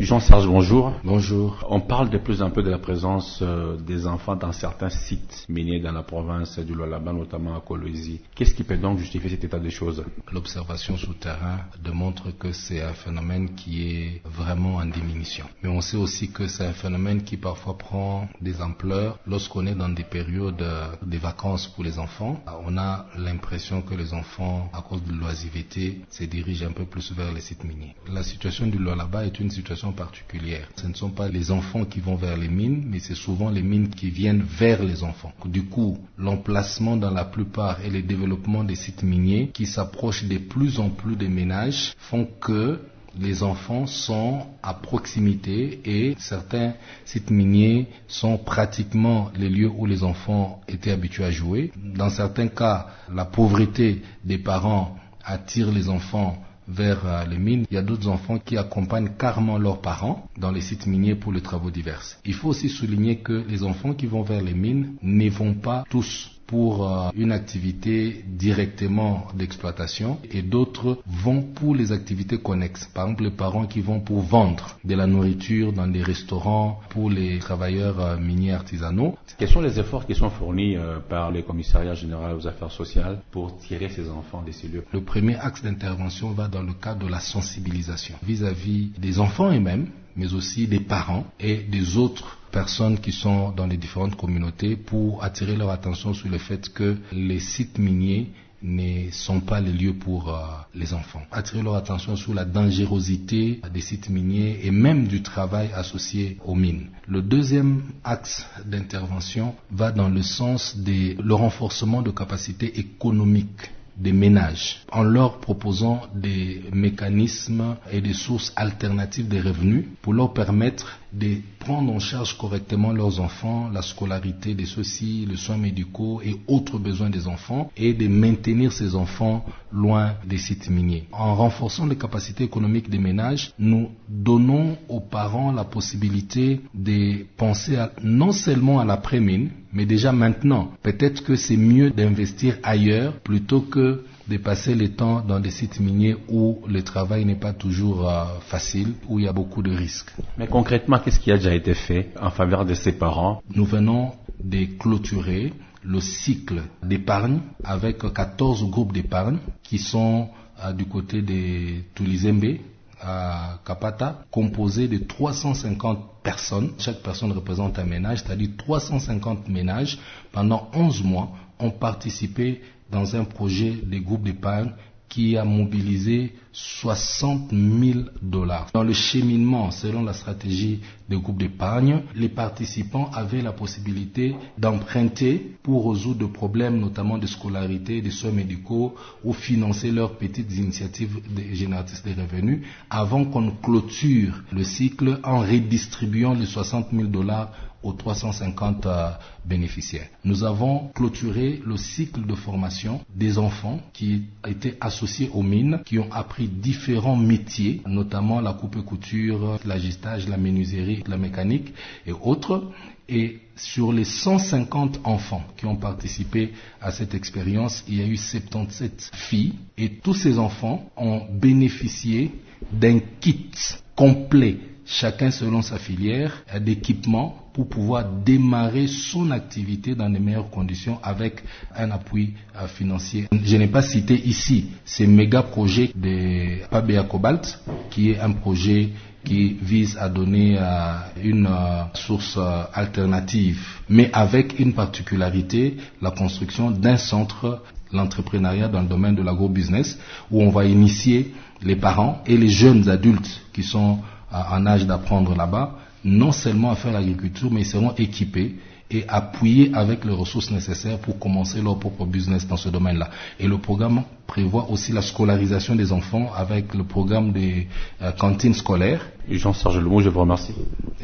Jean-Serge, bonjour. Bonjour. On parle de plus en peu de la présence euh, des enfants dans certains sites miniers dans la province du Lualaba, notamment à Kolwezi. Qu'est-ce qui peut donc justifier cet état des choses? L'observation sous terrain démontre que c'est un phénomène qui est vraiment en diminution. Mais on sait aussi que c'est un phénomène qui parfois prend des ampleurs lorsqu'on est dans des périodes euh, des vacances pour les enfants. On a l'impression que les enfants, à cause de l'oisiveté, se dirigent un peu plus vers les sites miniers. La situation du Lualaba est une situation particulière. Ce ne sont pas les enfants qui vont vers les mines, mais c'est souvent les mines qui viennent vers les enfants. Du coup, l'emplacement dans la plupart et le développement des sites miniers qui s'approchent de plus en plus des ménages font que les enfants sont à proximité et certains sites miniers sont pratiquement les lieux où les enfants étaient habitués à jouer. Dans certains cas, la pauvreté des parents attire les enfants vers euh, les mines. Il y a d'autres enfants qui accompagnent carrément leurs parents dans les sites miniers pour les travaux divers. Il faut aussi souligner que les enfants qui vont vers les mines ne vont pas tous pour euh, une activité directement d'exploitation et d'autres vont pour les activités connexes. Par exemple, les parents qui vont pour vendre de la nourriture dans des restaurants pour les travailleurs euh, miniers artisanaux. Quels sont les efforts qui sont fournis par le commissariat général aux affaires sociales pour tirer ces enfants de ces lieux? Le premier axe d'intervention va dans le cadre de la sensibilisation vis-à-vis des enfants eux-mêmes, mais aussi des parents et des autres personnes qui sont dans les différentes communautés pour attirer leur attention sur le fait que les sites miniers ne sont pas les lieux pour euh, les enfants. Attirer leur attention sur la dangerosité des sites miniers et même du travail associé aux mines. Le deuxième axe d'intervention va dans le sens de le renforcement de capacités économiques des ménages en leur proposant des mécanismes et des sources alternatives de revenus pour leur permettre de prendre en charge correctement leurs enfants, la scolarité de ceux-ci, les soins médicaux et autres besoins des enfants et de maintenir ces enfants loin des sites miniers. En renforçant les capacités économiques des ménages, nous donnons aux parents la possibilité de penser non seulement à l'après-mine, mais déjà maintenant. Peut-être que c'est mieux d'investir ailleurs plutôt que de passer le temps dans des sites miniers où le travail n'est pas toujours euh, facile, où il y a beaucoup de risques. Mais concrètement, qu'est-ce qui a déjà été fait en faveur de ces parents? Nous venons de clôturer le cycle d'épargne avec 14 groupes d'épargne qui sont euh, du côté de Tulizembe, à Kapata, composé de 350 personnes. Chaque personne représente un ménage, c'est-à-dire 350 ménages pendant 11 mois ont participé dans un projet de groupe d'épargne qui a mobilisé 60 000 dollars. Dans le cheminement, selon la stratégie des groupes d'épargne, les participants avaient la possibilité d'emprunter pour résoudre des problèmes, notamment de scolarité, de soins médicaux, ou financer leurs petites initiatives génératrices de revenus, avant qu'on clôture le cycle en redistribuant les 60 000 dollars aux 350 euh, bénéficiaires. Nous avons clôturé le cycle de formation des enfants qui étaient associés aux mines, qui ont appris différents métiers, notamment la coupe et couture, l'agistage, la menuiserie, la mécanique et autres. Et sur les 150 enfants qui ont participé à cette expérience, il y a eu 77 filles et tous ces enfants ont bénéficié d'un kit complet chacun selon sa filière, d'équipement pour pouvoir démarrer son activité dans les meilleures conditions avec un appui euh, financier. Je n'ai pas cité ici ces méga projets de Pabea Cobalt, qui est un projet qui vise à donner euh, une euh, source alternative, mais avec une particularité, la construction d'un centre l'entrepreneuriat dans le domaine de l'agro-business, où on va initier les parents et les jeunes adultes qui sont en âge d'apprendre là-bas, non seulement à faire l'agriculture, mais ils seront équipés et appuyés avec les ressources nécessaires pour commencer leur propre business dans ce domaine-là. Et le programme prévoit aussi la scolarisation des enfants avec le programme des euh, cantines scolaires. Jean-Serge Lemou, je vous remercie.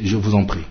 Je vous en prie.